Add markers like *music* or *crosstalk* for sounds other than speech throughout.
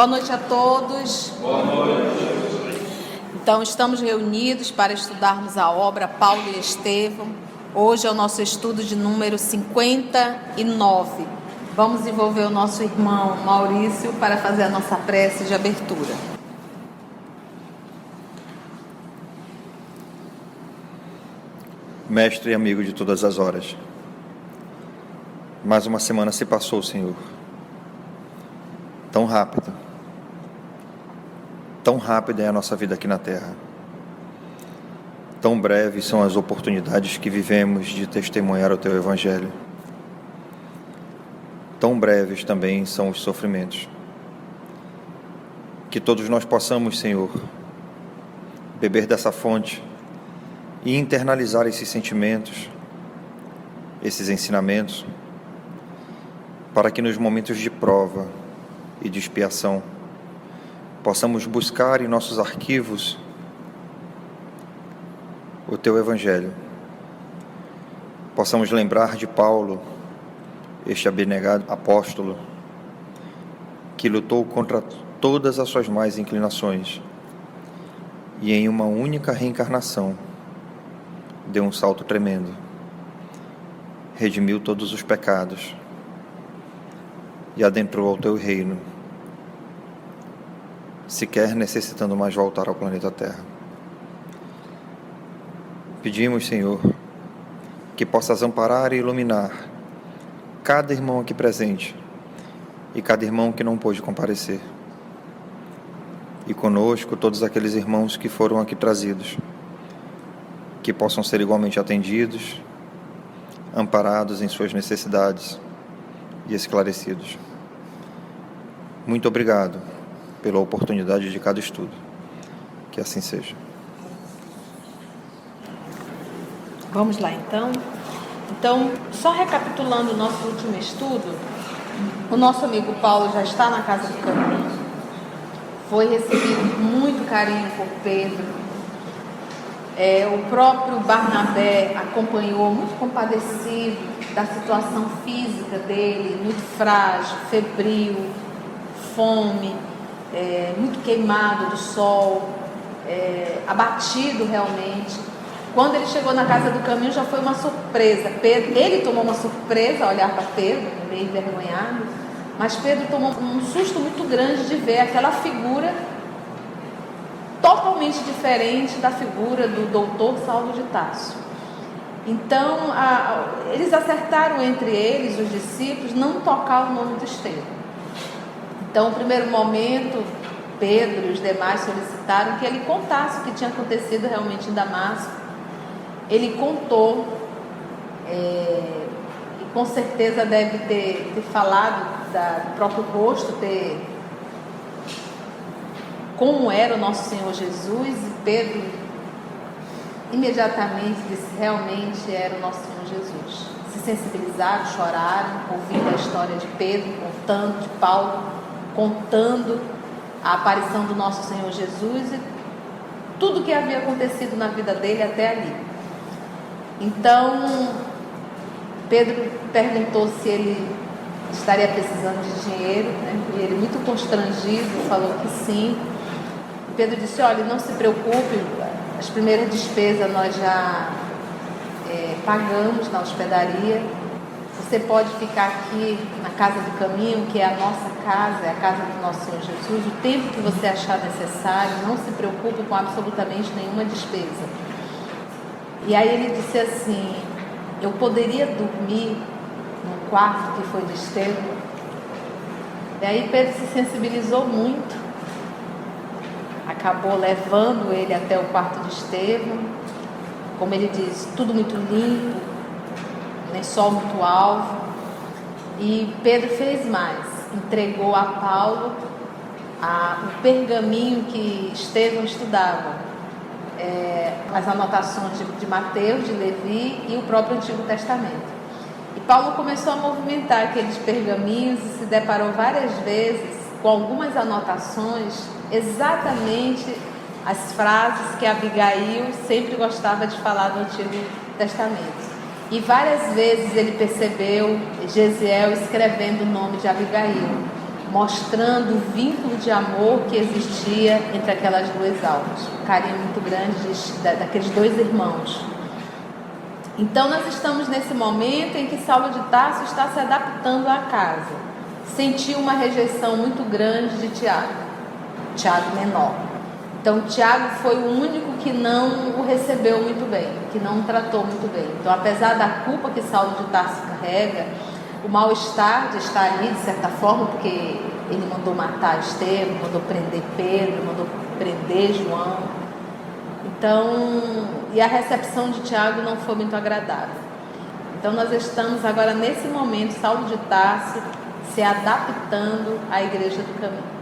Boa noite a todos. Boa noite. Então, estamos reunidos para estudarmos a obra Paulo e Estevão. Hoje é o nosso estudo de número 59. Vamos envolver o nosso irmão Maurício para fazer a nossa prece de abertura. Mestre e amigo de todas as horas, mais uma semana se passou, Senhor. Tão rápido. Tão rápida é a nossa vida aqui na Terra. Tão breves são as oportunidades que vivemos de testemunhar o Teu Evangelho. Tão breves também são os sofrimentos. Que todos nós possamos, Senhor, beber dessa fonte e internalizar esses sentimentos, esses ensinamentos, para que nos momentos de prova e de expiação possamos buscar em nossos arquivos o teu Evangelho. Possamos lembrar de Paulo, este abnegado apóstolo, que lutou contra todas as suas mais inclinações e em uma única reencarnação deu um salto tremendo, redimiu todos os pecados e adentrou ao teu reino, sequer necessitando mais voltar ao planeta Terra. Pedimos, Senhor, que possas amparar e iluminar cada irmão aqui presente e cada irmão que não pôde comparecer. E conosco todos aqueles irmãos que foram aqui trazidos, que possam ser igualmente atendidos, amparados em suas necessidades e esclarecidos. Muito obrigado pela oportunidade de cada estudo. Que assim seja. Vamos lá então. Então, só recapitulando o nosso último estudo, o nosso amigo Paulo já está na casa do caminho, foi recebido com muito carinho por Pedro. É, o próprio Barnabé acompanhou, muito compadecido da situação física dele, muito frágil, febril, fome, é, muito queimado do sol, é, abatido realmente. Quando ele chegou na casa do caminho, já foi uma surpresa. Pedro, ele tomou uma surpresa ao olhar para Pedro, meio envergonhado, mas Pedro tomou um susto muito grande de ver aquela figura totalmente diferente da figura do doutor Saulo de Tarso. Então, a, eles acertaram entre eles, os discípulos, não tocar o nome do Estevão. Então, no primeiro momento, Pedro e os demais solicitaram que ele contasse o que tinha acontecido realmente em Damasco ele contou, é, e com certeza deve ter, ter falado da, do próprio rosto, ter como era o nosso Senhor Jesus, e Pedro imediatamente disse: realmente era o nosso Senhor Jesus. Se sensibilizaram, choraram, ouvindo a história de Pedro, contando, de Paulo, contando a aparição do nosso Senhor Jesus e tudo que havia acontecido na vida dele até ali. Então, Pedro perguntou se ele estaria precisando de dinheiro, né? e ele, muito constrangido, falou que sim. Pedro disse: Olha, não se preocupe, as primeiras despesas nós já é, pagamos na hospedaria. Você pode ficar aqui na casa do caminho, que é a nossa casa, é a casa do nosso Senhor Jesus, o tempo que você achar necessário. Não se preocupe com absolutamente nenhuma despesa. E aí ele disse assim: Eu poderia dormir num quarto que foi de Estevão? E aí Pedro se sensibilizou muito, acabou levando ele até o quarto de Estevão, como ele diz, tudo muito limpo, nem sol muito alvo. E Pedro fez mais, entregou a Paulo a, o pergaminho que Estevão estudava é, as anotações de, de Mateus, de Levi e o próprio Antigo Testamento. E Paulo começou a movimentar aqueles pergaminhos e se deparou várias vezes com algumas anotações, exatamente as frases que Abigail sempre gostava de falar no Antigo Testamento. E várias vezes ele percebeu Gesiel escrevendo o nome de Abigail. mostrando o vínculo de amor que existia entre aquelas duas almas, um carinho muito grande de, daqueles dois irmãos. Então nós estamos nesse momento em que Saulo de Tarso está se adaptando à casa. Sentiu uma rejeição muito grande de Tiago, Tiago menor. Então Tiago foi o único que não o recebeu muito bem, que não o tratou muito bem. Então apesar da culpa que Saulo de Tarso carrega, o mal-estar de estar ali, de certa forma, porque ele mandou matar Estevão, mandou prender Pedro, mandou prender João. Então, e a recepção de Tiago não foi muito agradável. Então, nós estamos agora nesse momento, Saulo de Tarso, se adaptando à igreja do caminho.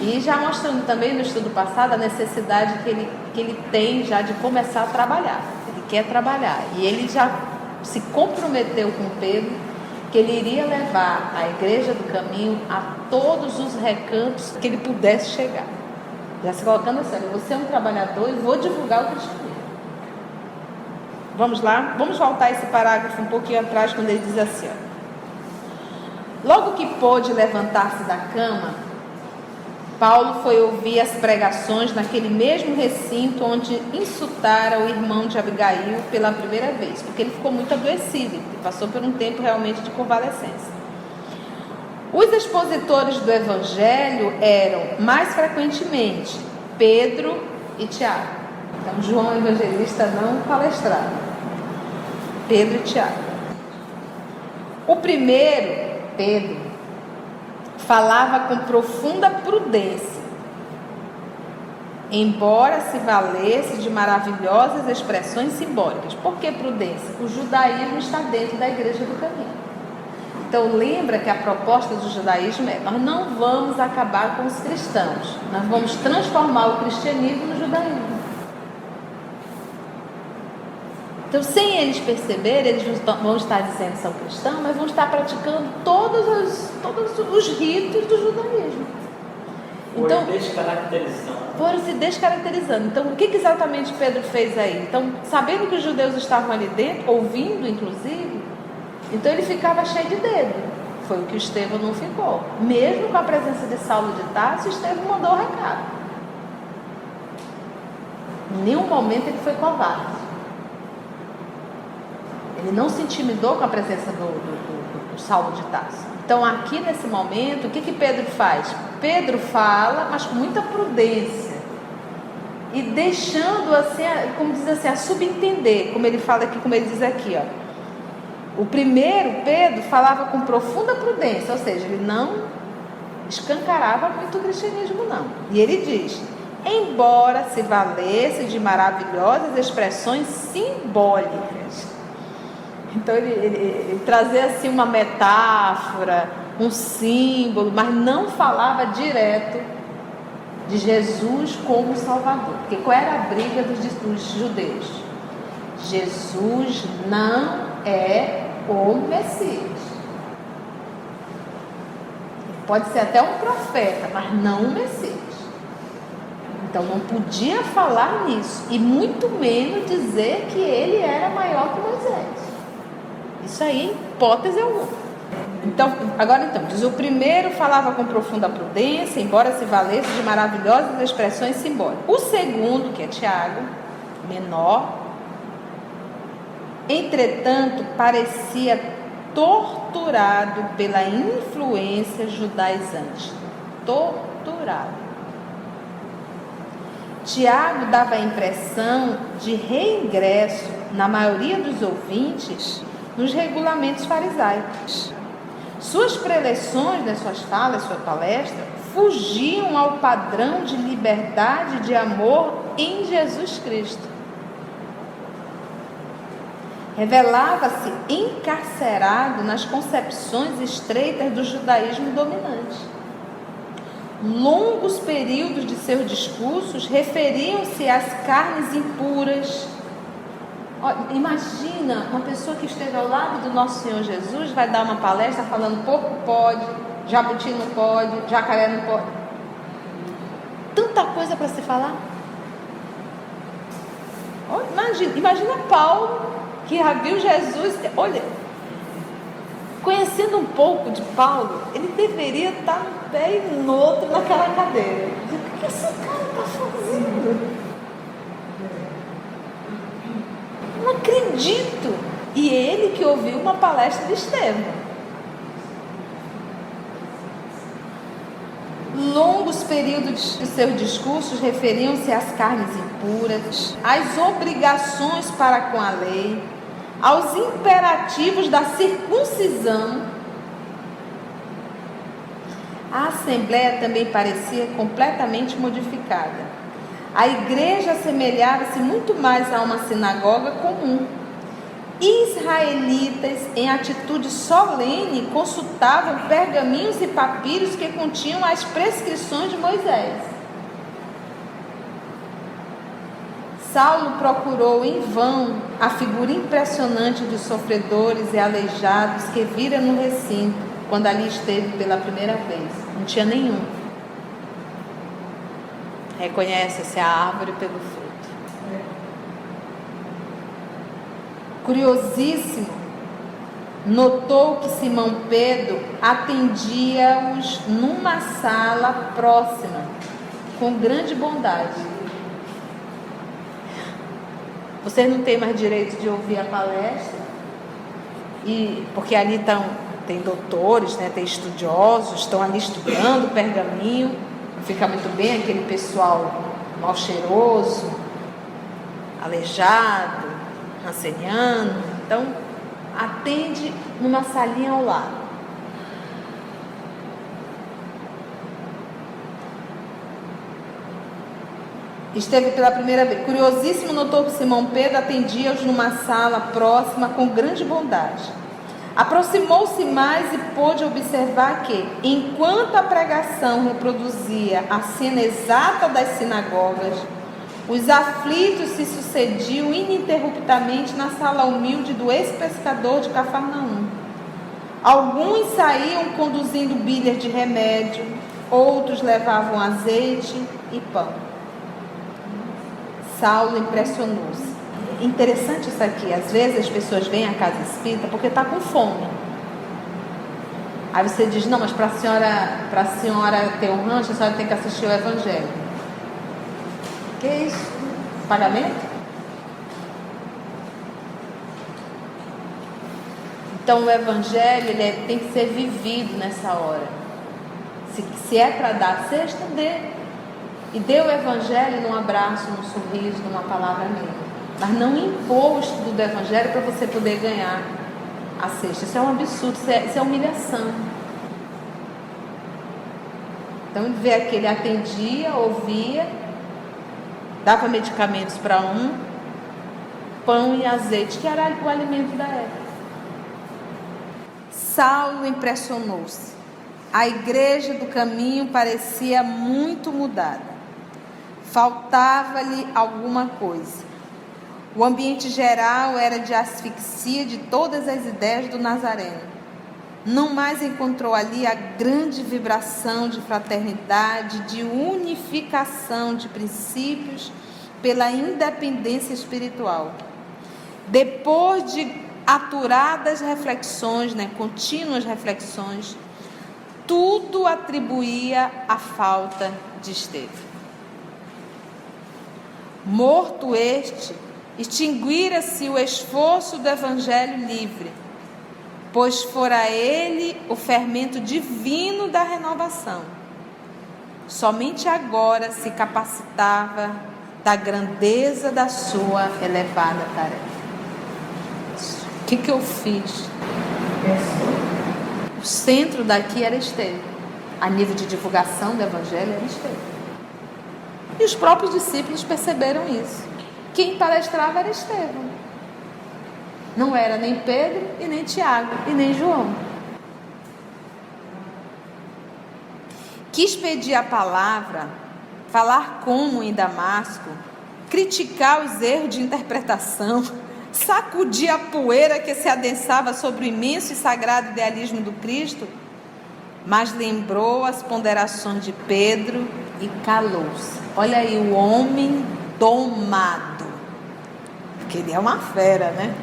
E já mostrando também no estudo passado a necessidade que ele, que ele tem já de começar a trabalhar. Ele quer trabalhar. E ele já se comprometeu com Pedro que ele iria levar a igreja do caminho a todos os recantos que ele pudesse chegar. Já se colocando assim, você é um trabalhador e vou divulgar o cristianismo. Vamos lá? Vamos voltar esse parágrafo um pouquinho atrás, quando ele diz assim: ó. Logo que pôde levantar-se da cama, Paulo foi ouvir as pregações naquele mesmo recinto onde insultara o irmão de Abigail pela primeira vez, porque ele ficou muito adoecido, ele passou por um tempo realmente de convalescência. Os expositores do evangelho eram, mais frequentemente, Pedro e Tiago. Então, João Evangelista não palestrava. Pedro e Tiago. O primeiro, Pedro, falava com profunda prudência, embora se valesse de maravilhosas expressões simbólicas. Por que prudência? O judaísmo está dentro da igreja do caminho. Então lembra que a proposta do judaísmo é: nós não vamos acabar com os cristãos, nós vamos transformar o cristianismo no judaísmo. Então, sem eles perceberem, eles vão estar dizendo que são cristãos, mas vão estar praticando todos os, todos os ritos do judaísmo. Então, foram descaracterizando. Foram se descaracterizando. Então, o que, que exatamente Pedro fez aí? Então, sabendo que os judeus estavam ali dentro, ouvindo inclusive, então ele ficava cheio de dedo. Foi o que o Estevão não ficou. Mesmo com a presença de Saulo de Tarso, Estevão mandou o recado. Em nenhum momento ele foi covarde. Ele não se intimidou com a presença do, do, do, do Saulo de Tarso. Então, aqui nesse momento, o que, que Pedro faz? Pedro fala, mas com muita prudência. E deixando assim, como diz assim, a subentender, como ele fala aqui, como ele diz aqui, ó. O primeiro, Pedro, falava com profunda prudência, ou seja, ele não escancarava muito o cristianismo, não. E ele diz: embora se valesse de maravilhosas expressões simbólicas, então ele, ele, ele trazia assim uma metáfora, um símbolo, mas não falava direto de Jesus como Salvador. Porque qual era a briga dos, dos judeus? Jesus não é o Messias. Pode ser até um profeta, mas não o Messias. Então não podia falar nisso e muito menos dizer que ele era maior que Moisés. Isso aí, hipótese alguma. Então, agora então, diz o primeiro falava com profunda prudência, embora se valesse de maravilhosas expressões simbólicas. O segundo, que é Tiago, menor, entretanto, parecia torturado pela influência judaizante. Torturado. Tiago dava a impressão de reingresso na maioria dos ouvintes nos regulamentos farisaicos. Suas preleções, suas falas, sua palestra, fugiam ao padrão de liberdade de amor em Jesus Cristo. Revelava-se encarcerado nas concepções estreitas do judaísmo dominante. Longos períodos de seus discursos referiam-se às carnes impuras, Imagina uma pessoa que esteja ao lado do nosso Senhor Jesus, vai dar uma palestra falando porco pode, jabuti não pode, jacaré não pode. Tanta coisa para se falar. Imagina, imagina Paulo que já viu Jesus. Olha, conhecendo um pouco de Paulo, ele deveria estar no pé e no outro naquela cadeira. O que esse cara está fazendo? Acredito. E ele que ouviu uma palestra de Estevão. Longos períodos de seus discursos referiam-se às carnes impuras, às obrigações para com a lei, aos imperativos da circuncisão. A assembleia também parecia completamente modificada. A igreja assemelhava-se muito mais a uma sinagoga comum. Israelitas, em atitude solene, consultavam pergaminhos e papiros que continham as prescrições de Moisés. Saulo procurou em vão a figura impressionante dos sofredores e aleijados que vira no recinto quando ali esteve pela primeira vez. Não tinha nenhum. Reconhece-se a árvore pelo fruto. Curiosíssimo, notou que Simão Pedro atendia-os numa sala próxima, com grande bondade. Vocês não têm mais direito de ouvir a palestra, e porque ali estão, tem doutores, né, tem estudiosos, estão ali estudando pergaminho, fica muito bem aquele pessoal mal cheiroso, aleijado, ranceniano. Então, atende numa salinha ao lado. Esteve pela primeira vez. Curiosíssimo notou que Simão Pedro atendia-os numa sala próxima com grande bondade. Aproximou-se mais e pôde observar que, enquanto a pregação reproduzia a cena exata das sinagogas, os aflitos se sucediam ininterruptamente na sala humilde do ex-pescador de Cafarnaum. Alguns saíam conduzindo bilhas de remédio, outros levavam azeite e pão. Saulo impressionou-se. Interessante isso aqui. Às vezes as pessoas vêm à casa espírita porque está com fome. Aí você diz, não, mas para a senhora, senhora ter um rancho, a senhora tem que assistir o Evangelho. Que isso? Pagamento? Então o Evangelho ele é, tem que ser vivido nessa hora. Se, se é para dar cesta, dê. E dê o Evangelho num abraço, num sorriso, numa palavra amiga. Mas não impor o estudo do Evangelho para você poder ganhar a cesta. Isso é um absurdo, isso é, isso é humilhação. Então ele vê que ele atendia, ouvia, dava medicamentos para um, pão e azeite, que era o alimento da época. Saulo impressionou-se. A igreja do caminho parecia muito mudada. Faltava-lhe alguma coisa. O ambiente geral era de asfixia de todas as ideias do Nazareno. Não mais encontrou ali a grande vibração de fraternidade, de unificação de princípios pela independência espiritual. Depois de aturadas reflexões, né, contínuas reflexões, tudo atribuía a falta de Estevão. Morto este, extinguira-se o esforço do Evangelho livre, pois fora ele o fermento divino da renovação. Somente agora se capacitava da grandeza da sua elevada tarefa. O que, que eu fiz? O centro daqui era Estevão. A nível de divulgação do Evangelho era Estevão. E os próprios discípulos perceberam isso. Quem palestrava era Estevão. Não era nem Pedro, e nem Tiago, e nem João. Quis pedir a palavra, falar como em Damasco, criticar os erros de interpretação, sacudir a poeira que se adensava sobre o imenso e sagrado idealismo do Cristo, mas lembrou as ponderações de Pedro e calou-se. Olha aí o homem domado. Porque ele é uma fera, né?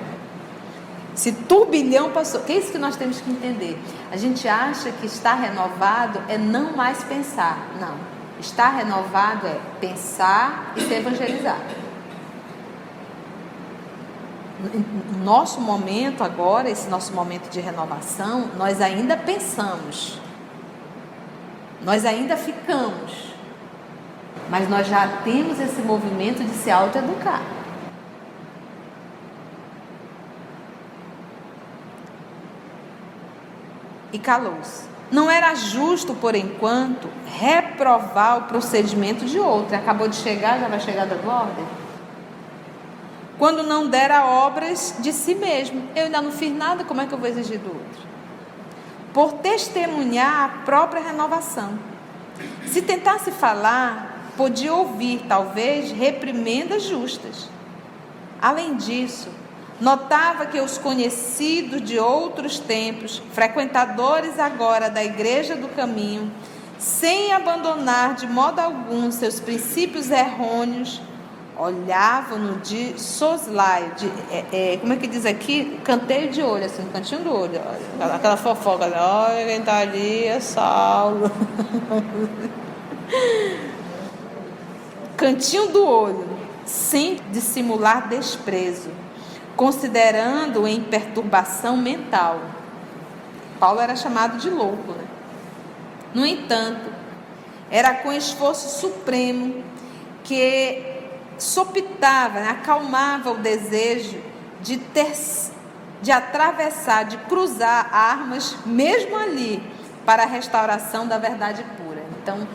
Se turbilhão passou, que é isso que nós temos que entender. A gente acha que estar renovado é não mais pensar. Não. Estar renovado é pensar e se evangelizar. Nosso momento agora, esse nosso momento de renovação, nós ainda pensamos. Nós ainda ficamos. Mas nós já temos esse movimento de se autoeducar. E calou-se. Não era justo, por enquanto, reprovar o procedimento de outro. Acabou de chegar, já vai chegar dando ordem? Quando não dera obras de si mesmo. Eu ainda não fiz nada, como é que eu vou exigir do outro? Por testemunhar a própria renovação. Se tentasse falar, podia ouvir, talvez, reprimendas justas. Além disso, Notava que os conhecidos de outros tempos, frequentadores agora da Igreja do Caminho, sem abandonar de modo algum seus princípios errôneos, olhavam-no de soslaio, de, é, é, como é que diz aqui? Canteio de olho, assim, cantinho do olho, olha, aquela fofoca, olha quem está ali é Saulo. *laughs* cantinho do olho, sem dissimular desprezo considerando em perturbação mental. Paulo era chamado de louco, né? No entanto, era com esforço supremo que sopitava, né? acalmava o desejo de ter, de atravessar, de cruzar armas, mesmo ali, para a restauração da verdade pura. Então,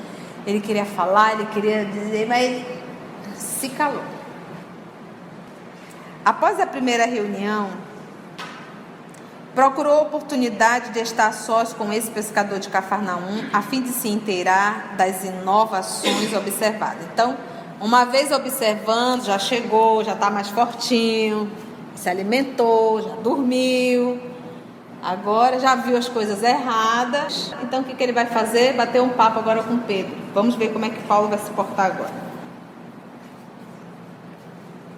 ele queria falar, ele queria dizer, mas ele se calou. Após a primeira reunião, procurou a oportunidade de estar sós com esse pescador de Cafarnaum, a fim de se inteirar das inovações observadas. Então, uma vez observando, já chegou, já está mais fortinho, se alimentou, já dormiu, agora já viu as coisas erradas. Então, o que, que ele vai fazer? Bater um papo agora com Pedro. Vamos ver como é que Paulo vai se portar agora.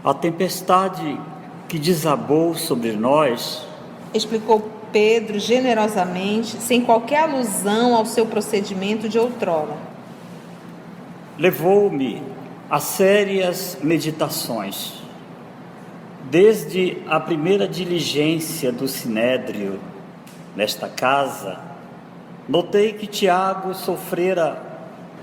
A tempestade que desabou sobre nós, explicou Pedro generosamente, sem qualquer alusão ao seu procedimento de outrora. Levou-me a sérias meditações. Desde a primeira diligência do sinédrio nesta casa, notei que Tiago sofrera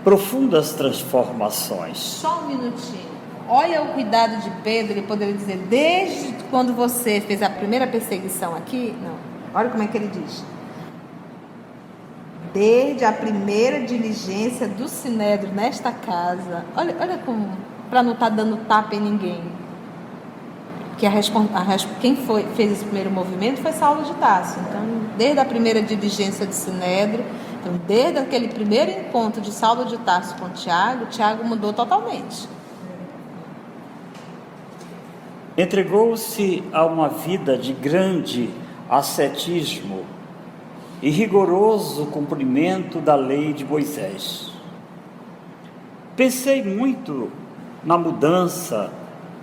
profundas transformações. Só um minutinho. Olha o cuidado de Pedro, ele poderia dizer, desde quando você fez a primeira perseguição aqui, não. Olha como é que ele diz. Desde a primeira diligência do Sinédrio nesta casa. Olha, olha como, para não estar tá dando tapa em ninguém. Que a, a, quem foi, fez esse primeiro movimento foi Saulo de Tarso. Então, desde a primeira diligência do Sinédrio, então, desde aquele primeiro encontro de Saulo de Tarso com Tiago, Tiago mudou totalmente. Entregou-se a uma vida de grande ascetismo e rigoroso cumprimento da lei de Moisés. Pensei muito na mudança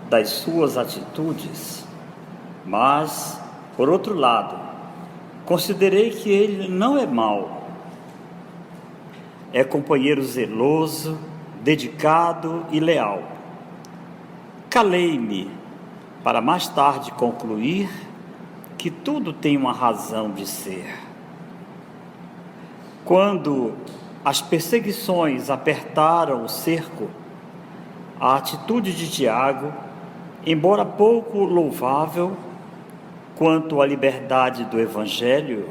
das suas atitudes, mas, por outro lado, considerei que ele não é mau. É companheiro zeloso, dedicado e leal. Calei-me para mais tarde concluir que tudo tem uma razão de ser. Quando as perseguições apertaram o cerco, a atitude de Tiago, embora pouco louvável quanto à liberdade do Evangelho,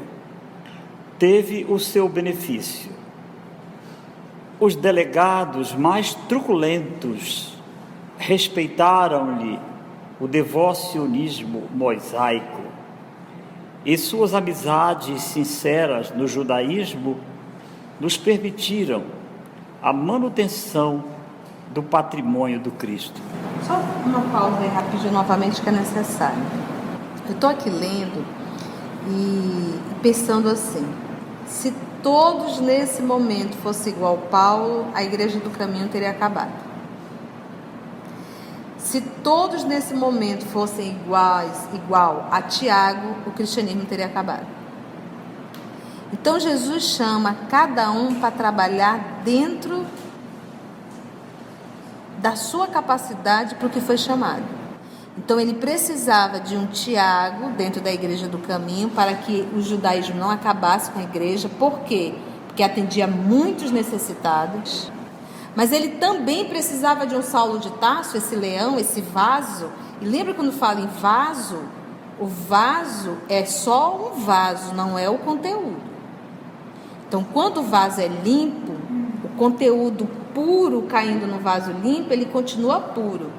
teve o seu benefício. Os delegados mais truculentos respeitaram-lhe o devocionismo mosaico e suas amizades sinceras no judaísmo nos permitiram a manutenção do patrimônio do Cristo. Só uma pausa aí rapidinho novamente que é necessário. Eu estou aqui lendo e pensando assim, se todos nesse momento fossem igual Paulo, a igreja do caminho teria acabado. Se todos nesse momento fossem iguais, igual a Tiago, o cristianismo teria acabado. Então Jesus chama cada um para trabalhar dentro da sua capacidade para o que foi chamado. Então ele precisava de um Tiago dentro da igreja do caminho para que o judaísmo não acabasse com a igreja. Por quê? Porque atendia muitos necessitados. Mas ele também precisava de um Saulo de Tarso, esse leão, esse vaso. E lembra quando fala em vaso? O vaso é só um vaso, não é o conteúdo. Então, quando o vaso é limpo, o conteúdo puro caindo no vaso limpo, ele continua puro.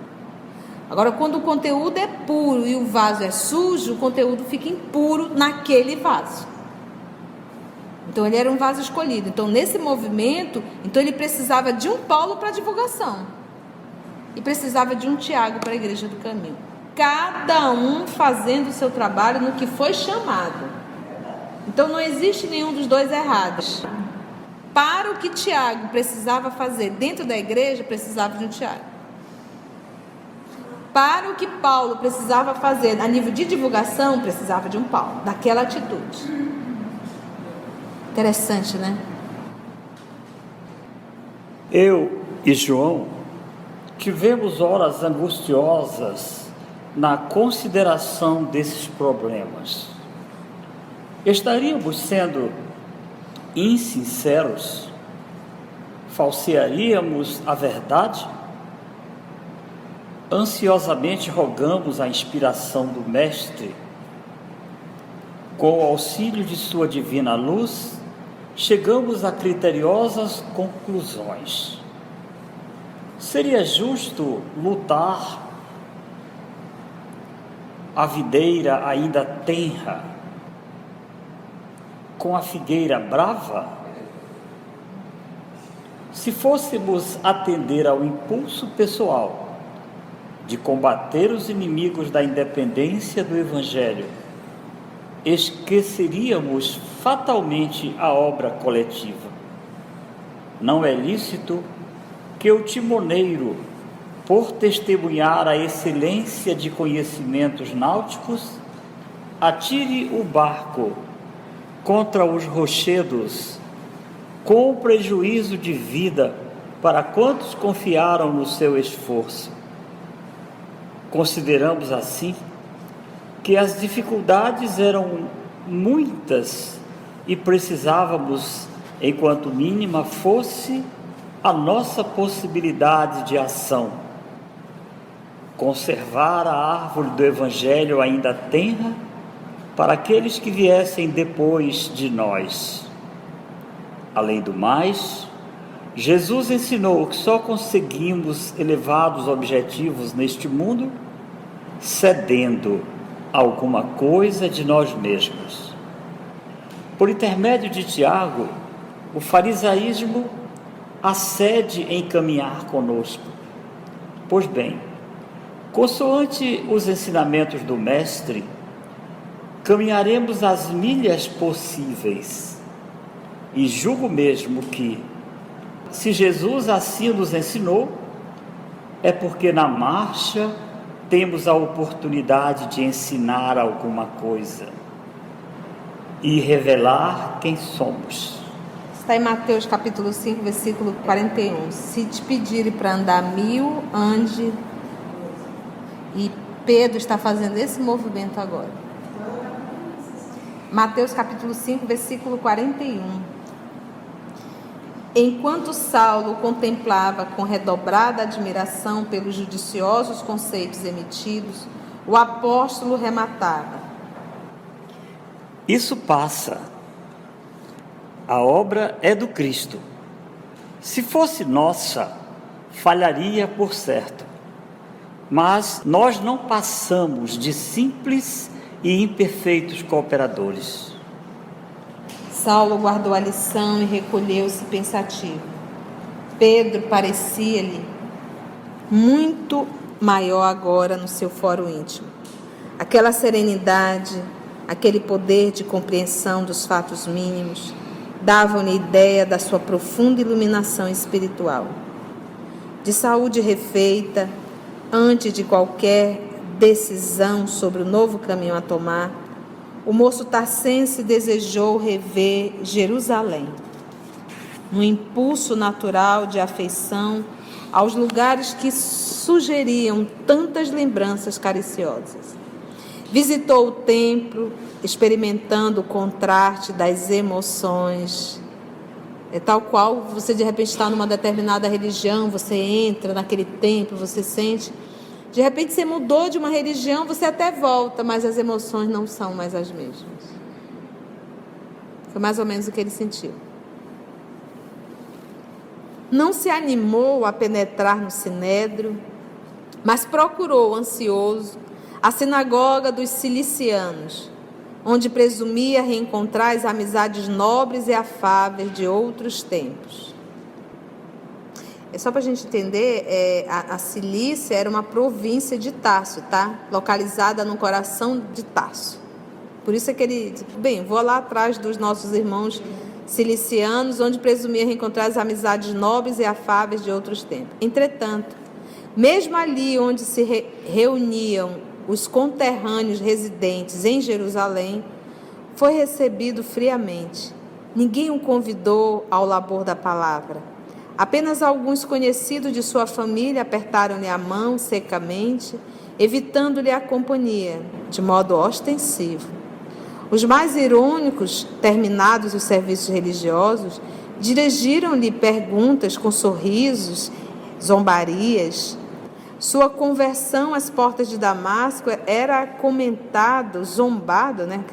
Agora, quando o conteúdo é puro e o vaso é sujo, o conteúdo fica impuro naquele vaso. Então ele era um vaso escolhido. Então nesse movimento, então ele precisava de um Paulo para divulgação e precisava de um Tiago para a igreja do caminho. Cada um fazendo o seu trabalho no que foi chamado. Então não existe nenhum dos dois errados. Para o que Tiago precisava fazer dentro da igreja, precisava de um Tiago para o que Paulo precisava fazer a nível de divulgação, precisava de um Paulo, daquela atitude. Interessante, né? Eu e João tivemos horas angustiosas na consideração desses problemas. Estaríamos sendo insinceros? Falsearíamos a verdade? Ansiosamente rogamos a inspiração do Mestre. Com o auxílio de Sua divina luz, chegamos a criteriosas conclusões. Seria justo lutar a videira ainda tenra com a figueira brava? Se fôssemos atender ao impulso pessoal de combater os inimigos da independência do Evangelho, esqueceríamos fatalmente a obra coletiva. Não é lícito que o timoneiro, por testemunhar a excelência de conhecimentos náuticos, atire o barco contra os rochedos, com prejuízo de vida para quantos confiaram no seu esforço. Consideramos assim que as dificuldades eram muitas e precisávamos, enquanto mínima fosse, a nossa possibilidade de ação. Conservar a árvore do Evangelho ainda tenra para aqueles que viessem depois de nós. Além do mais, Jesus ensinou que só conseguimos elevados objetivos neste mundo cedendo alguma coisa de nós mesmos. Por intermédio de Tiago, o farisaísmo acede em caminhar conosco. Pois bem, consoante os ensinamentos do Mestre, caminharemos as milhas possíveis. E julgo mesmo que, se Jesus assim nos ensinou, é porque na marcha temos a oportunidade de ensinar alguma coisa e revelar quem somos. Está em Mateus capítulo 5, versículo 41. Se te pedirem para andar mil, ande. E Pedro está fazendo esse movimento agora. Mateus capítulo 5, versículo 41. Enquanto Saulo contemplava com redobrada admiração pelos judiciosos conceitos emitidos, o apóstolo rematava: Isso passa. A obra é do Cristo. Se fosse nossa, falharia por certo. Mas nós não passamos de simples e imperfeitos cooperadores. Saulo guardou a lição e recolheu-se pensativo. Pedro parecia-lhe muito maior agora no seu fórum íntimo. Aquela serenidade, aquele poder de compreensão dos fatos mínimos, davam-lhe ideia da sua profunda iluminação espiritual. De saúde refeita, antes de qualquer decisão sobre o novo caminho a tomar, o moço tarcense desejou rever Jerusalém. No impulso natural de afeição aos lugares que sugeriam tantas lembranças cariciosas. Visitou o templo, experimentando o contraste das emoções. É tal qual você de repente está numa determinada religião, você entra naquele templo, você sente de repente você mudou de uma religião, você até volta, mas as emoções não são mais as mesmas. Foi mais ou menos o que ele sentiu. Não se animou a penetrar no sinédrio, mas procurou, ansioso, a sinagoga dos cilicianos, onde presumia reencontrar as amizades nobres e afáveis de outros tempos. É só para a gente entender, é, a, a Cilícia era uma província de Tarso, tá? Localizada no coração de Tarso. Por isso é que ele, bem, vou lá atrás dos nossos irmãos cilicianos, onde presumia reencontrar as amizades nobres e afáveis de outros tempos. Entretanto, mesmo ali onde se re reuniam os conterrâneos residentes em Jerusalém, foi recebido friamente. Ninguém o convidou ao labor da palavra. Apenas alguns conhecidos de sua família apertaram-lhe a mão secamente, evitando-lhe a companhia, de modo ostensivo. Os mais irônicos, terminados os serviços religiosos, dirigiram-lhe perguntas com sorrisos, zombarias. Sua conversão às portas de Damasco era comentado, zombado, né?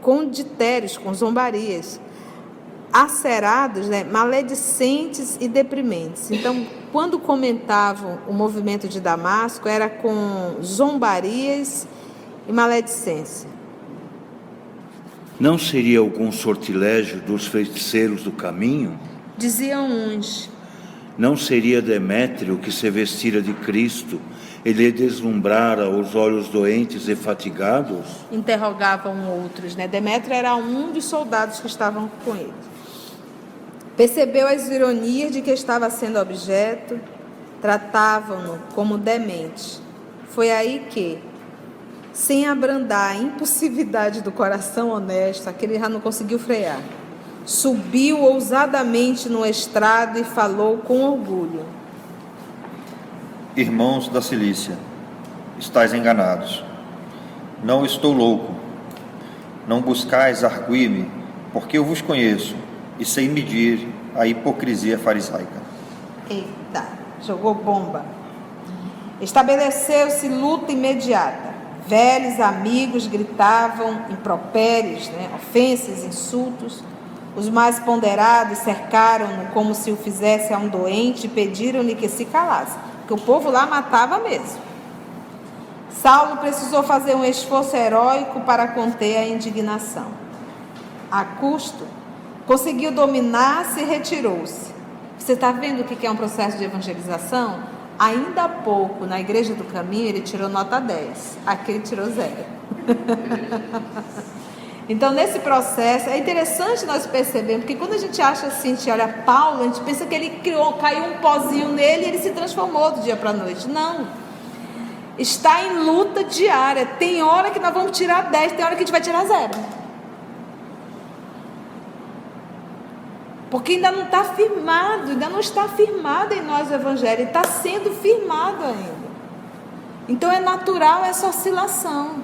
com ditérios, com zombarias acerados, né, maledicentes e deprimentes. Então, quando comentavam o movimento de Damasco, era com zombarias e maledicência. Não seria algum sortilégio dos feiticeiros do caminho? Diziam uns. Não seria Demétrio que se vestira de Cristo e lhe deslumbrara os olhos doentes e fatigados? Interrogavam outros, né? Demétrio era um dos soldados que estavam com ele. Percebeu as ironias de que estava sendo objeto, tratavam-no como demente. Foi aí que, sem abrandar a impulsividade do coração honesto, aquele já não conseguiu frear, subiu ousadamente no estrado e falou com orgulho: Irmãos da Cilícia, estáis enganados. Não estou louco. Não buscais arguir-me, porque eu vos conheço e sem medir a hipocrisia farisaica. Eita, jogou bomba. Estabeleceu-se luta imediata. Velhos amigos gritavam impropérios, né, ofensas, insultos. Os mais ponderados cercaram-no como se o fizesse a um doente e pediram-lhe que se calasse, porque o povo lá matava mesmo. Saulo precisou fazer um esforço heróico para conter a indignação. A custo, Conseguiu dominar-se e retirou-se. Você está vendo o que é um processo de evangelização? Ainda há pouco, na Igreja do Caminho, ele tirou nota 10. Aqui ele tirou zero. *laughs* então, nesse processo, é interessante nós percebermos, porque quando a gente acha assim, a gente olha Paulo, a gente pensa que ele criou, caiu um pozinho nele e ele se transformou do dia para a noite. Não. Está em luta diária. Tem hora que nós vamos tirar 10, tem hora que a gente vai tirar zero. Porque ainda não está firmado, ainda não está firmado em nós o Evangelho, está sendo firmado ainda. Então é natural essa oscilação.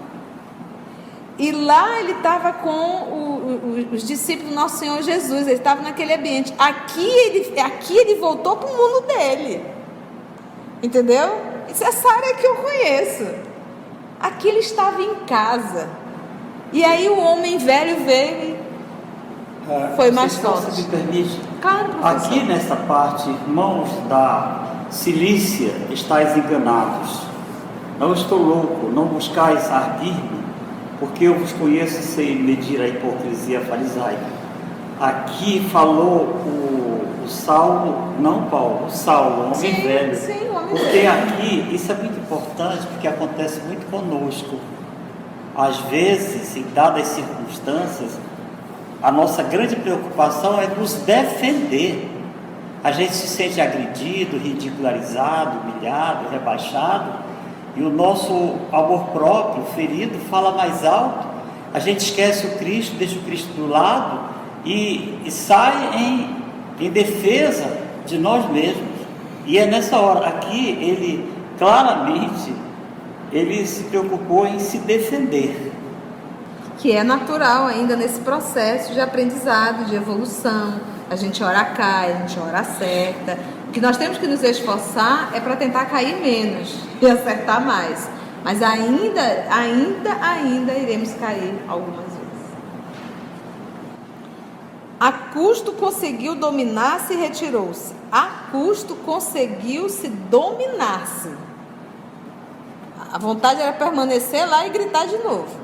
E lá ele estava com o, o, os discípulos do nosso Senhor Jesus, ele estava naquele ambiente. Aqui ele, aqui ele voltou para o mundo dele. Entendeu? Isso é essa área que eu conheço. Aqui ele estava em casa. E aí o homem velho veio foi mais forte. Se me permite, claro, aqui nessa parte, irmãos da Cilícia, estáis enganados. Não estou louco, não buscais ardir-me, porque eu vos conheço sem medir a hipocrisia farisaica. Aqui falou o, o Saulo, não Paulo, o Saulo, homem sim, velho. Sim, homem porque velho. aqui, isso é muito importante, porque acontece muito conosco. Às vezes, em dadas circunstâncias, a nossa grande preocupação é nos defender. A gente se sente agredido, ridicularizado, humilhado, rebaixado, e o nosso amor próprio ferido fala mais alto, a gente esquece o Cristo, deixa o Cristo do lado e, e sai em, em defesa de nós mesmos. E é nessa hora, aqui ele claramente ele se preocupou em se defender. Que é natural ainda nesse processo de aprendizado, de evolução. A gente ora cai, a gente ora acerta. O que nós temos que nos esforçar é para tentar cair menos *laughs* e acertar mais. Mas ainda, ainda, ainda iremos cair algumas vezes. A custo conseguiu dominar-se e retirou-se. A custo conseguiu se dominar-se. A vontade era permanecer lá e gritar de novo.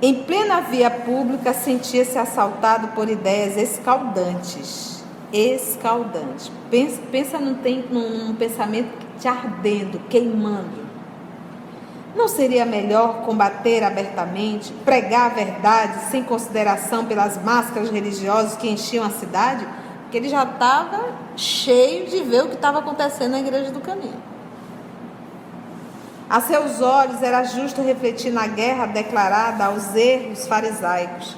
Em plena via pública, sentia-se assaltado por ideias escaldantes. Escaldantes. Pensa, pensa num, num, num pensamento te ardendo, queimando. Não seria melhor combater abertamente, pregar a verdade sem consideração pelas máscaras religiosas que enchiam a cidade? Porque ele já estava cheio de ver o que estava acontecendo na igreja do caminho. A seus olhos era justo refletir na guerra declarada aos erros farisaicos.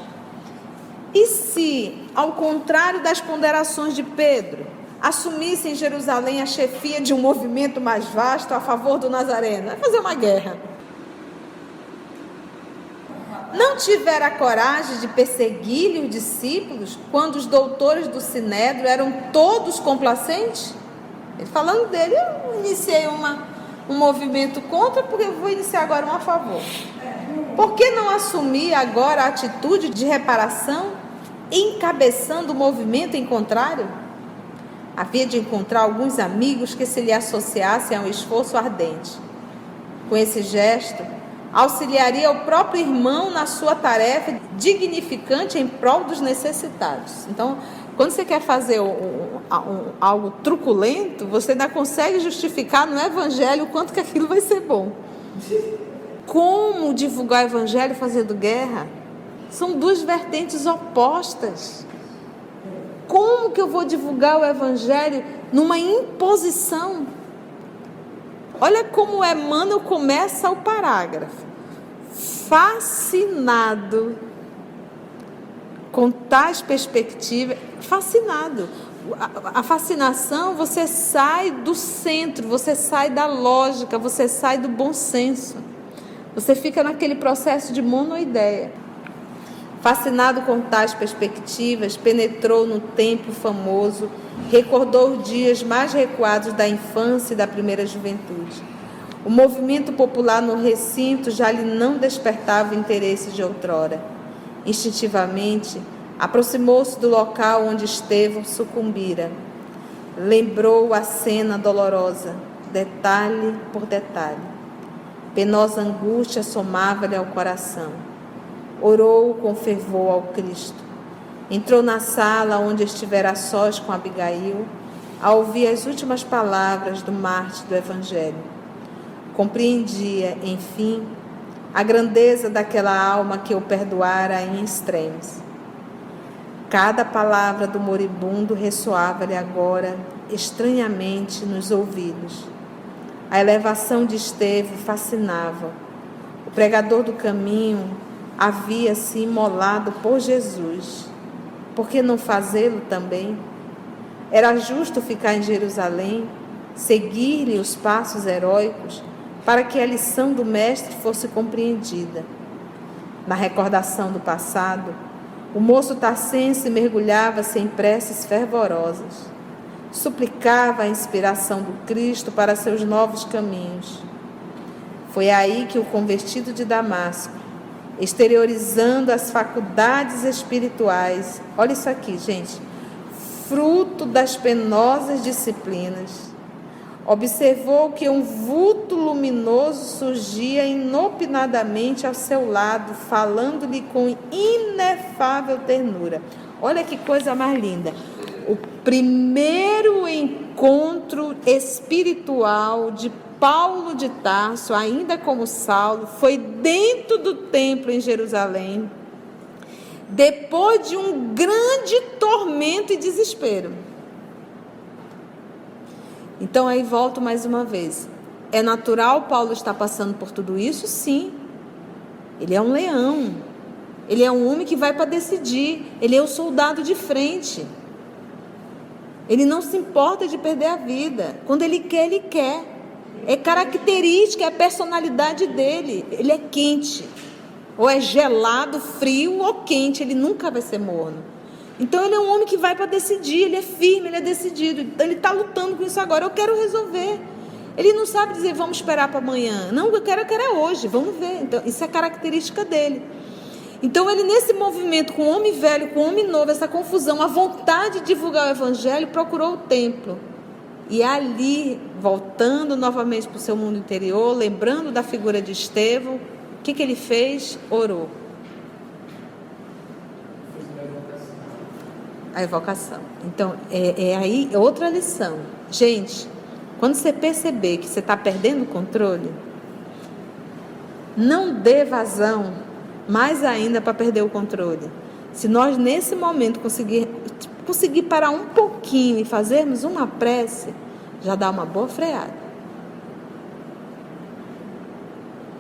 E se, ao contrário das ponderações de Pedro, assumisse em Jerusalém a chefia de um movimento mais vasto a favor do Nazareno? Vai fazer uma guerra. Não tivera coragem de perseguir os discípulos quando os doutores do Sinédrio eram todos complacentes? Ele falando dele, eu iniciei uma um movimento contra, porque eu vou iniciar agora um a favor. Por que não assumir agora a atitude de reparação, encabeçando o movimento em contrário? Havia de encontrar alguns amigos que se lhe associassem a um esforço ardente. Com esse gesto, auxiliaria o próprio irmão na sua tarefa dignificante em prol dos necessitados. Então, quando você quer fazer um, um, algo truculento, você ainda consegue justificar no Evangelho o quanto que aquilo vai ser bom. Como divulgar o Evangelho fazendo guerra? São duas vertentes opostas. Como que eu vou divulgar o Evangelho numa imposição? Olha como Emmanuel começa o parágrafo. Fascinado com tais perspectivas, fascinado. A, fascinação, você sai do centro, você sai da lógica, você sai do bom senso. Você fica naquele processo de monoideia. Fascinado com tais perspectivas, penetrou no tempo famoso, recordou os dias mais recuados da infância e da primeira juventude. O movimento popular no recinto já lhe não despertava o interesse de outrora Instintivamente, aproximou-se do local onde Estevão sucumbira. Lembrou a cena dolorosa, detalhe por detalhe. Penosa angústia somava-lhe ao coração. Orou com fervor ao Cristo. Entrou na sala onde estivera sós com Abigail, a ouvir as últimas palavras do mártir do Evangelho. Compreendia, enfim, a grandeza daquela alma que o perdoara em extremos. Cada palavra do moribundo ressoava-lhe agora estranhamente nos ouvidos. A elevação de Estevão fascinava. O pregador do caminho havia se imolado por Jesus. Por que não fazê-lo também? Era justo ficar em Jerusalém, seguir-lhe os passos heróicos para que a lição do Mestre fosse compreendida. Na recordação do passado, o moço tarcense mergulhava-se em preces fervorosas. Suplicava a inspiração do Cristo para seus novos caminhos. Foi aí que o convertido de Damasco, exteriorizando as faculdades espirituais, olha isso aqui, gente, fruto das penosas disciplinas, observou que um vulto luminoso surgia inopinadamente ao seu lado, falando-lhe com inefável ternura. Olha que coisa mais linda. O primeiro encontro espiritual de Paulo de Tarso, ainda como Saulo, foi dentro do templo em Jerusalém, depois de um grande tormento e desespero. Então aí volto mais uma vez. é natural Paulo estar passando por tudo isso? Sim. Ele é um leão. Ele é um homem que vai para decidir. Ele é o soldado de frente. Ele não se importa de perder a vida. Quando ele quer, ele quer. É característica, é a personalidade dele. Ele é quente. Ou é gelado, frio ou quente. Ele nunca vai ser morno. Então ele é um homem que vai para decidir. Ele é firme, ele é decidido. Ele está lutando com isso agora. Eu quero resolver. Ele não sabe dizer, vamos esperar para amanhã. Não, eu quero, eu quero é hoje, vamos ver. Então, isso é característica dele. Então, ele, nesse movimento com homem velho, com homem novo, essa confusão, a vontade de divulgar o evangelho, procurou o templo. E ali, voltando novamente para o seu mundo interior, lembrando da figura de Estevão, o que, que ele fez? Orou. A evocação. Então, é, é aí outra lição. Gente, quando você perceber que você está perdendo o controle, não dê vazão mais ainda para perder o controle. Se nós nesse momento conseguir, conseguir parar um pouquinho e fazermos uma prece, já dá uma boa freada.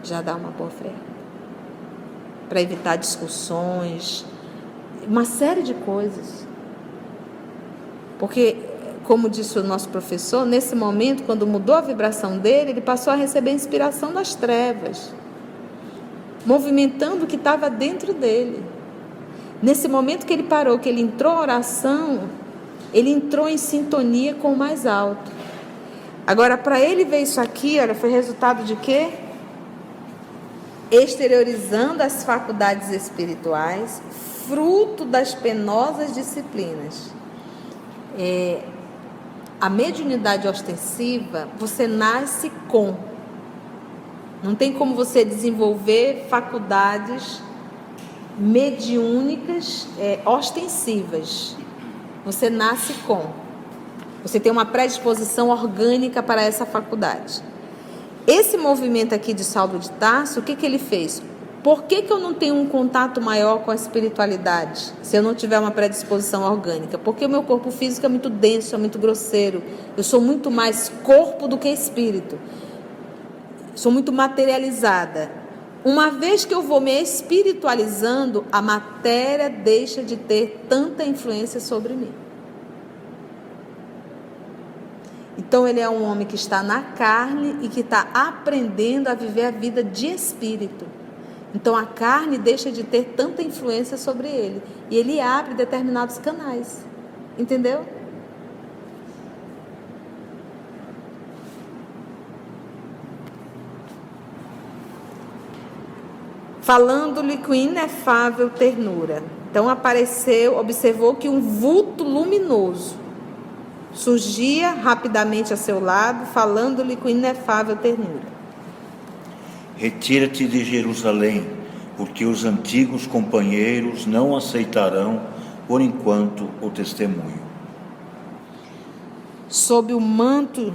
Já dá uma boa freada. Para evitar discussões, uma série de coisas. Porque como disse o nosso professor, nesse momento, quando mudou a vibração dele, ele passou a receber a inspiração das trevas, movimentando o que estava dentro dele. Nesse momento que ele parou, que ele entrou em oração, ele entrou em sintonia com o mais alto. Agora, para ele ver isso aqui, olha, foi resultado de quê? Exteriorizando as faculdades espirituais, fruto das penosas disciplinas. É, a mediunidade ostensiva, você nasce com. Não tem como você desenvolver faculdades mediúnicas é, ostensivas. Você nasce com. Você tem uma predisposição orgânica para essa faculdade. Esse movimento aqui de Saulo de Tarso, o que, que ele fez? Por que, que eu não tenho um contato maior com a espiritualidade se eu não tiver uma predisposição orgânica? Porque o meu corpo físico é muito denso, é muito grosseiro. Eu sou muito mais corpo do que espírito. Sou muito materializada. Uma vez que eu vou me espiritualizando, a matéria deixa de ter tanta influência sobre mim. Então, ele é um homem que está na carne e que está aprendendo a viver a vida de espírito. Então a carne deixa de ter tanta influência sobre ele e ele abre determinados canais. Entendeu? Falando-lhe com inefável ternura. Então apareceu, observou que um vulto luminoso surgia rapidamente a seu lado, falando-lhe com inefável ternura. Retira-te de Jerusalém, porque os antigos companheiros não aceitarão por enquanto o testemunho. Sob o manto,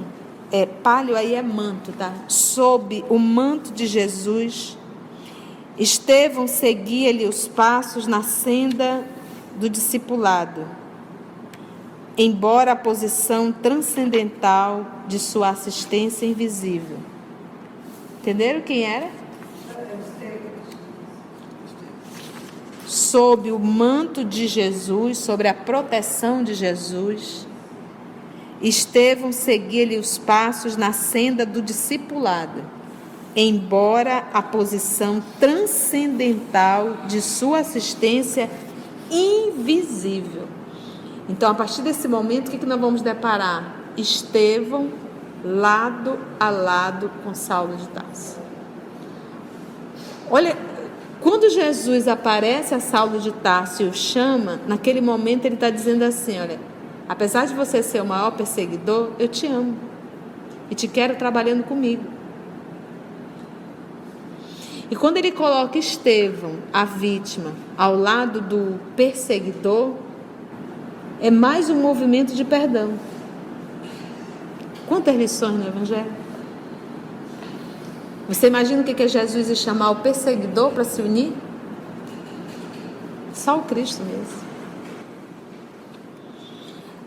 é palho aí é manto, tá? Sob o manto de Jesus, Estevão seguia-lhe os passos na senda do discipulado, embora a posição transcendental de sua assistência invisível. Entenderam quem era? Sob o manto de Jesus, sobre a proteção de Jesus, Estevão seguia-lhe os passos na senda do discipulado, embora a posição transcendental de sua assistência invisível. Então, a partir desse momento, o que nós vamos deparar? Estevão lado a lado com Saulo de Tarso. Olha, quando Jesus aparece a Saulo de Tarso e o chama, naquele momento ele está dizendo assim: olha, apesar de você ser o maior perseguidor, eu te amo e te quero trabalhando comigo. E quando ele coloca Estevão, a vítima, ao lado do perseguidor, é mais um movimento de perdão. Quantas lições no Evangelho? Você imagina o que é Jesus ia chamar o perseguidor para se unir? Só o Cristo mesmo.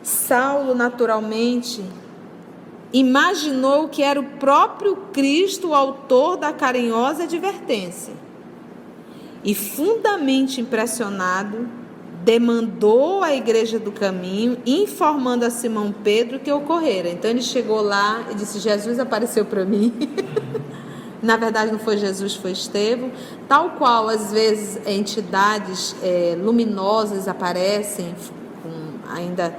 Saulo, naturalmente, imaginou que era o próprio Cristo o autor da carinhosa advertência. E, fundamente impressionado, demandou à igreja do caminho, informando a Simão Pedro que ocorrera. Então ele chegou lá e disse: Jesus apareceu para mim. *laughs* Na verdade, não foi Jesus, foi Estevão. Tal qual, às vezes, entidades é, luminosas aparecem, com ainda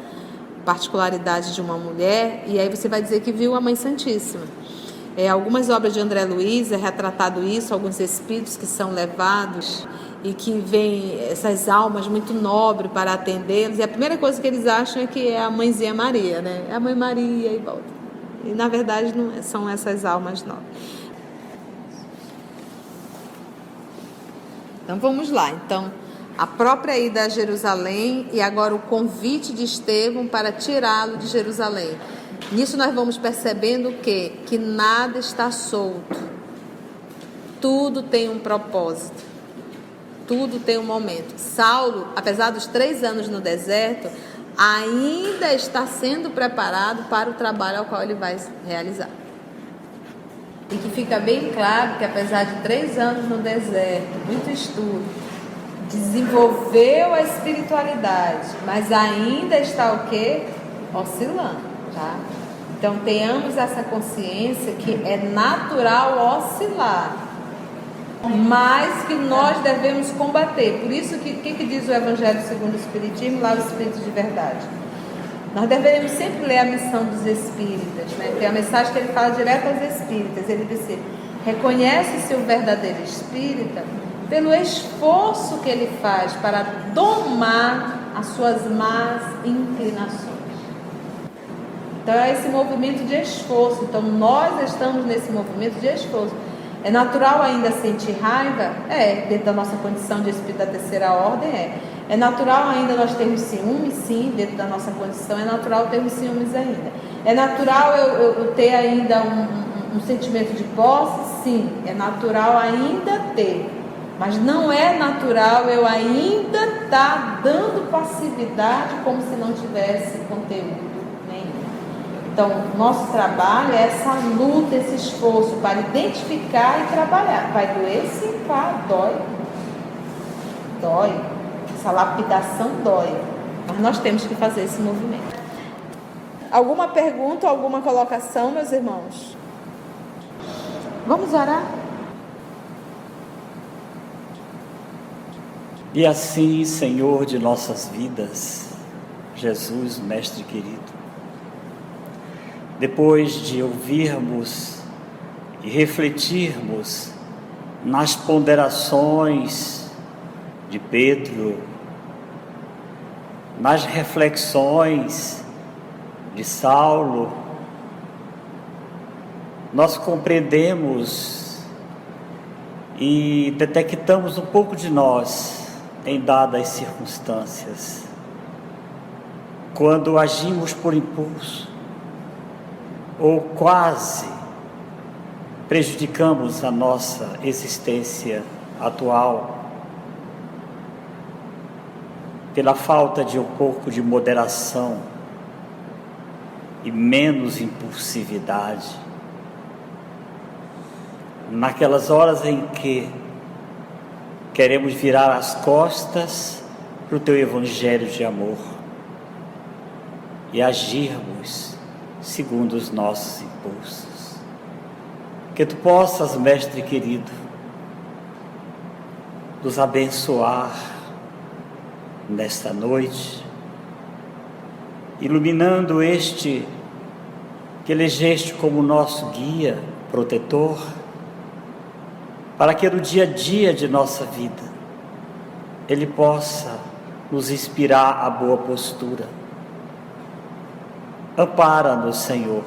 particularidade de uma mulher, e aí você vai dizer que viu a Mãe Santíssima. É, algumas obras de André Luiz é retratado isso, alguns espíritos que são levados e que vêm essas almas muito nobres para atendê-los, e a primeira coisa que eles acham é que é a mãezinha Maria, né? É a mãe Maria e volta. E na verdade não é, são essas almas nobres. Então vamos lá. Então, a própria ida a Jerusalém e agora o convite de Estevão para tirá-lo de Jerusalém. Nisso nós vamos percebendo que que nada está solto. Tudo tem um propósito. Tudo tem um momento. Saulo, apesar dos três anos no deserto, ainda está sendo preparado para o trabalho ao qual ele vai realizar. E que fica bem claro que apesar de três anos no deserto, muito estudo, desenvolveu a espiritualidade, mas ainda está o que? Oscilando, tá? Então tenhamos essa consciência que é natural oscilar, mas que nós devemos combater. Por isso que que, que diz o Evangelho segundo o Espiritismo, lá o Espírito de Verdade? Nós deveríamos sempre ler a missão dos espíritas, né? Porque a mensagem que ele fala direto aos espíritas, ele diz assim, reconhece-se o verdadeiro espírita pelo esforço que ele faz para domar as suas más inclinações. Então é esse movimento de esforço. Então nós estamos nesse movimento de esforço. É natural ainda sentir raiva? É, dentro da nossa condição de espírito da terceira ordem, é. É natural ainda nós termos ciúmes? Sim, dentro da nossa condição é natural termos ciúmes ainda. É natural eu, eu, ter ainda um, um, um, sentimento de posse? Sim, é natural ainda ter. Mas não é natural eu ainda estar tá dando passividade como se não tivesse conteúdo. Então, nosso trabalho é essa luta, esse esforço para identificar e trabalhar. Vai doer? Sim, claro, dói. Dói essa lapidação dói, mas nós temos que fazer esse movimento. Alguma pergunta, alguma colocação, meus irmãos? Vamos orar? E assim, Senhor de nossas vidas, Jesus, Mestre querido, depois de ouvirmos e refletirmos nas ponderações de Pedro, nas reflexões de Saulo, nós compreendemos e detectamos um pouco de nós em dadas circunstâncias. Quando agimos por impulso, ou quase prejudicamos a nossa existência atual, pela falta de um pouco de moderação e menos impulsividade. Naquelas horas em que queremos virar as costas para o teu evangelho de amor e agirmos segundo os nossos impulsos. Que tu possas, Mestre querido, nos abençoar nesta noite, iluminando este que elegeste como nosso guia, protetor, para que no dia a dia de nossa vida ele possa nos inspirar a boa postura. Ampara-nos, Senhor,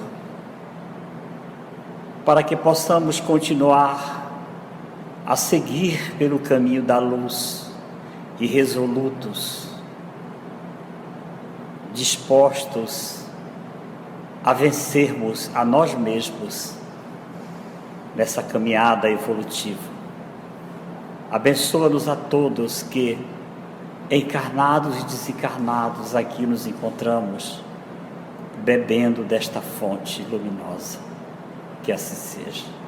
para que possamos continuar a seguir pelo caminho da luz e resolutos, dispostos a vencermos a nós mesmos nessa caminhada evolutiva. Abençoa-nos a todos que, encarnados e desencarnados, aqui nos encontramos, bebendo desta fonte luminosa. Que assim seja.